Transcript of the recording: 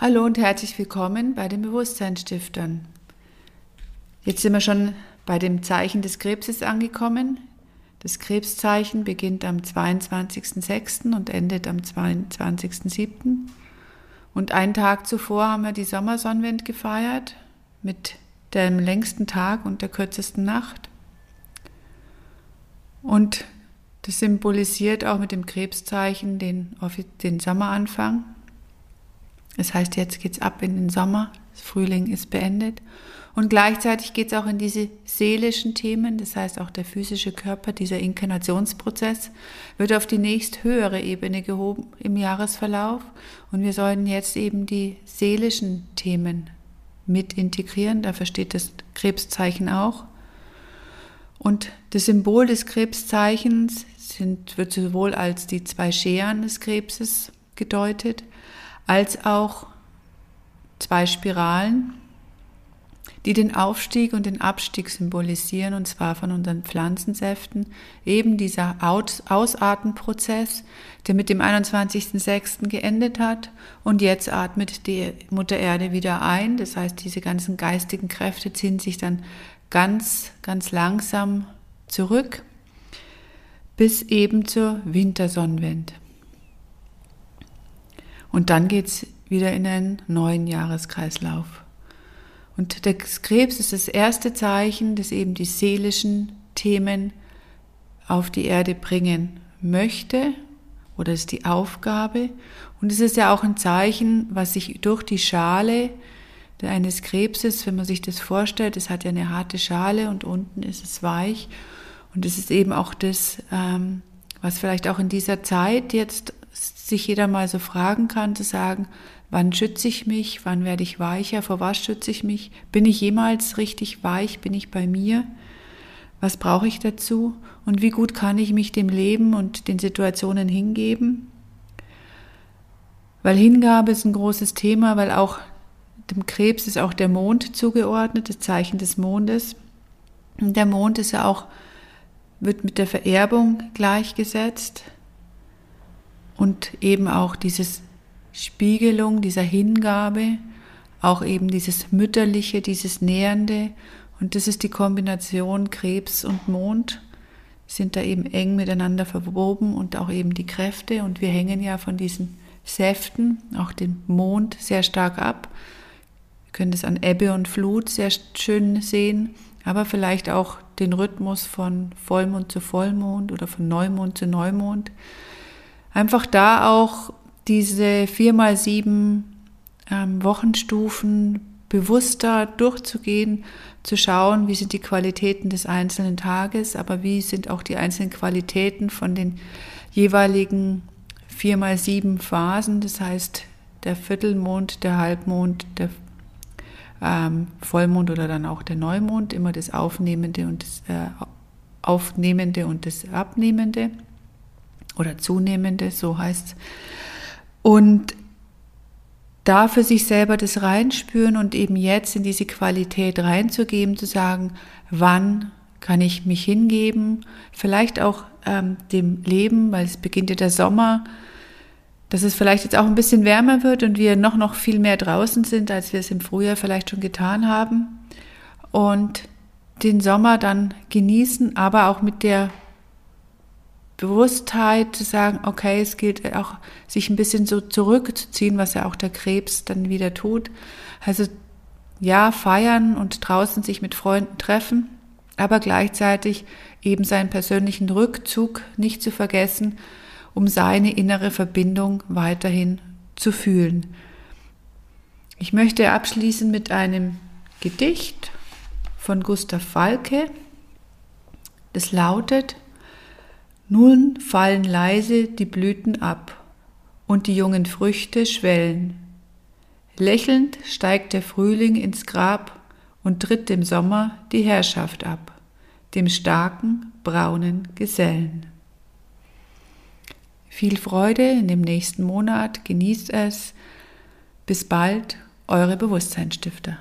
Hallo und herzlich willkommen bei den Bewusstseinsstiftern. Jetzt sind wir schon bei dem Zeichen des Krebses angekommen. Das Krebszeichen beginnt am 22.06. und endet am 22.07. Und einen Tag zuvor haben wir die Sommersonnenwende gefeiert mit dem längsten Tag und der kürzesten Nacht. Und das symbolisiert auch mit dem Krebszeichen den, den Sommeranfang. Das heißt, jetzt geht es ab in den Sommer, das Frühling ist beendet. Und gleichzeitig geht es auch in diese seelischen Themen, das heißt auch der physische Körper, dieser Inkarnationsprozess wird auf die nächst höhere Ebene gehoben im Jahresverlauf. Und wir sollen jetzt eben die seelischen Themen mit integrieren, da versteht das Krebszeichen auch. Und das Symbol des Krebszeichens sind, wird sowohl als die zwei Scheren des Krebses gedeutet, als auch zwei Spiralen, die den Aufstieg und den Abstieg symbolisieren, und zwar von unseren Pflanzensäften. Eben dieser Ausatmenprozess, der mit dem 21.06. geendet hat. Und jetzt atmet die Mutter Erde wieder ein. Das heißt, diese ganzen geistigen Kräfte ziehen sich dann ganz, ganz langsam zurück bis eben zur Wintersonnenwende. Und dann geht es wieder in einen neuen Jahreskreislauf. Und der Krebs ist das erste Zeichen, das eben die seelischen Themen auf die Erde bringen möchte oder ist die Aufgabe. Und es ist ja auch ein Zeichen, was sich durch die Schale eines Krebses, wenn man sich das vorstellt, es hat ja eine harte Schale und unten ist es weich. Und es ist eben auch das, ähm, was vielleicht auch in dieser Zeit jetzt sich jeder mal so fragen kann, zu sagen, wann schütze ich mich, wann werde ich weicher, vor was schütze ich mich, bin ich jemals richtig weich, bin ich bei mir, was brauche ich dazu? Und wie gut kann ich mich dem Leben und den Situationen hingeben. Weil Hingabe ist ein großes Thema, weil auch dem Krebs ist auch der Mond zugeordnet, das Zeichen des Mondes. Und der Mond ist ja auch, wird mit der Vererbung gleichgesetzt und eben auch dieses Spiegelung dieser Hingabe, auch eben dieses Mütterliche, dieses Nähernde. Und das ist die Kombination Krebs und Mond, sind da eben eng miteinander verwoben und auch eben die Kräfte. Und wir hängen ja von diesen Säften, auch dem Mond, sehr stark ab. Wir können das an Ebbe und Flut sehr schön sehen, aber vielleicht auch den Rhythmus von Vollmond zu Vollmond oder von Neumond zu Neumond einfach da auch diese vier mal sieben ähm, Wochenstufen bewusster durchzugehen, zu schauen, wie sind die Qualitäten des einzelnen Tages, aber wie sind auch die einzelnen Qualitäten von den jeweiligen vier mal sieben Phasen, das heißt der Viertelmond, der Halbmond, der ähm, Vollmond oder dann auch der Neumond, immer das Aufnehmende und das äh, Aufnehmende und das Abnehmende oder zunehmende, so heißt es. Und da für sich selber das reinspüren und eben jetzt in diese Qualität reinzugeben, zu sagen, wann kann ich mich hingeben, vielleicht auch ähm, dem Leben, weil es beginnt ja der Sommer, dass es vielleicht jetzt auch ein bisschen wärmer wird und wir noch, noch viel mehr draußen sind, als wir es im Frühjahr vielleicht schon getan haben. Und den Sommer dann genießen, aber auch mit der Bewusstheit zu sagen, okay, es gilt auch, sich ein bisschen so zurückzuziehen, was ja auch der Krebs dann wieder tut. Also ja, feiern und draußen sich mit Freunden treffen, aber gleichzeitig eben seinen persönlichen Rückzug nicht zu vergessen, um seine innere Verbindung weiterhin zu fühlen. Ich möchte abschließen mit einem Gedicht von Gustav Falke. Das lautet, nun fallen leise die Blüten ab und die jungen Früchte schwellen. Lächelnd steigt der Frühling ins Grab und tritt dem Sommer die Herrschaft ab, dem starken, braunen Gesellen. Viel Freude in dem nächsten Monat, genießt es. Bis bald, eure Bewusstseinsstifter.